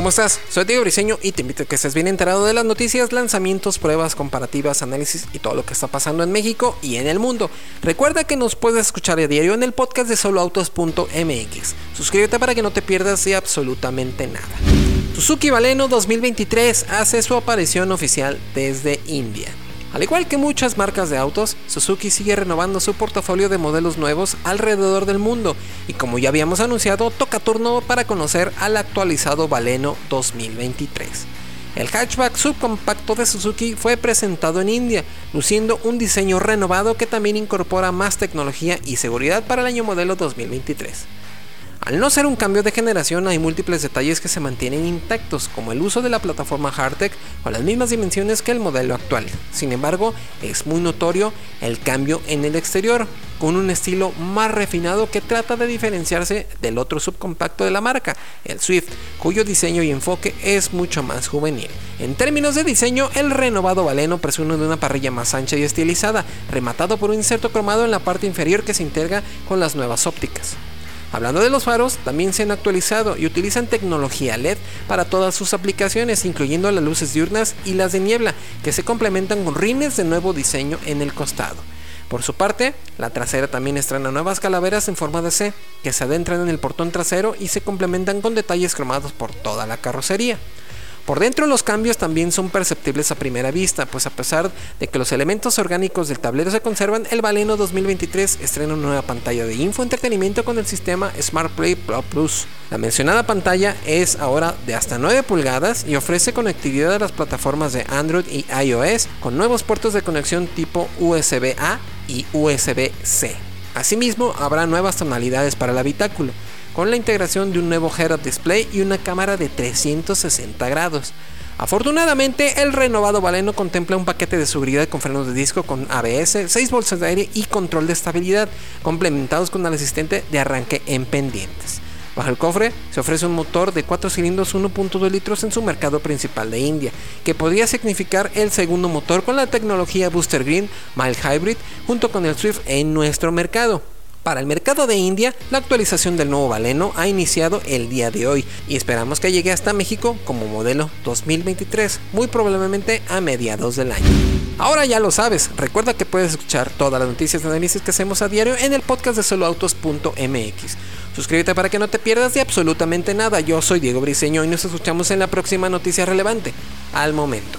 ¿Cómo estás? Soy Diego Briseño y te invito a que estés bien enterado de las noticias, lanzamientos, pruebas, comparativas, análisis y todo lo que está pasando en México y en el mundo. Recuerda que nos puedes escuchar a diario en el podcast de soloautos.mx. Suscríbete para que no te pierdas de absolutamente nada. Suzuki Baleno 2023 hace su aparición oficial desde India. Al igual que muchas marcas de autos, Suzuki sigue renovando su portafolio de modelos nuevos alrededor del mundo y como ya habíamos anunciado, toca turno para conocer al actualizado Baleno 2023. El hatchback subcompacto de Suzuki fue presentado en India, luciendo un diseño renovado que también incorpora más tecnología y seguridad para el año modelo 2023. Al no ser un cambio de generación, hay múltiples detalles que se mantienen intactos, como el uso de la plataforma Hardtech o las mismas dimensiones que el modelo actual. Sin embargo, es muy notorio el cambio en el exterior, con un estilo más refinado que trata de diferenciarse del otro subcompacto de la marca, el Swift, cuyo diseño y enfoque es mucho más juvenil. En términos de diseño, el renovado Baleno presume de una parrilla más ancha y estilizada, rematado por un inserto cromado en la parte inferior que se integra con las nuevas ópticas. Hablando de los faros, también se han actualizado y utilizan tecnología LED para todas sus aplicaciones, incluyendo las luces diurnas y las de niebla, que se complementan con rines de nuevo diseño en el costado. Por su parte, la trasera también estrena nuevas calaveras en forma de C, que se adentran en el portón trasero y se complementan con detalles cromados por toda la carrocería. Por dentro los cambios también son perceptibles a primera vista, pues a pesar de que los elementos orgánicos del tablero se conservan, el Baleno 2023 estrena una nueva pantalla de infoentretenimiento con el sistema Smart Play Pro Plus. La mencionada pantalla es ahora de hasta 9 pulgadas y ofrece conectividad a las plataformas de Android y iOS con nuevos puertos de conexión tipo USB-A y USB-C. Asimismo, habrá nuevas tonalidades para el habitáculo con la integración de un nuevo head-up display y una cámara de 360 grados. Afortunadamente, el renovado Baleno contempla un paquete de seguridad con frenos de disco con ABS, 6 bolsas de aire y control de estabilidad, complementados con el asistente de arranque en pendientes. Bajo el cofre se ofrece un motor de 4 cilindros 1.2 litros en su mercado principal de India, que podría significar el segundo motor con la tecnología Booster Green Mild Hybrid junto con el Swift en nuestro mercado. Para el mercado de India, la actualización del nuevo Baleno ha iniciado el día de hoy y esperamos que llegue hasta México como modelo 2023, muy probablemente a mediados del año. Ahora ya lo sabes, recuerda que puedes escuchar todas las noticias y análisis que hacemos a diario en el podcast de soloautos.mx. Suscríbete para que no te pierdas de absolutamente nada. Yo soy Diego Briseño y nos escuchamos en la próxima noticia relevante. Al momento.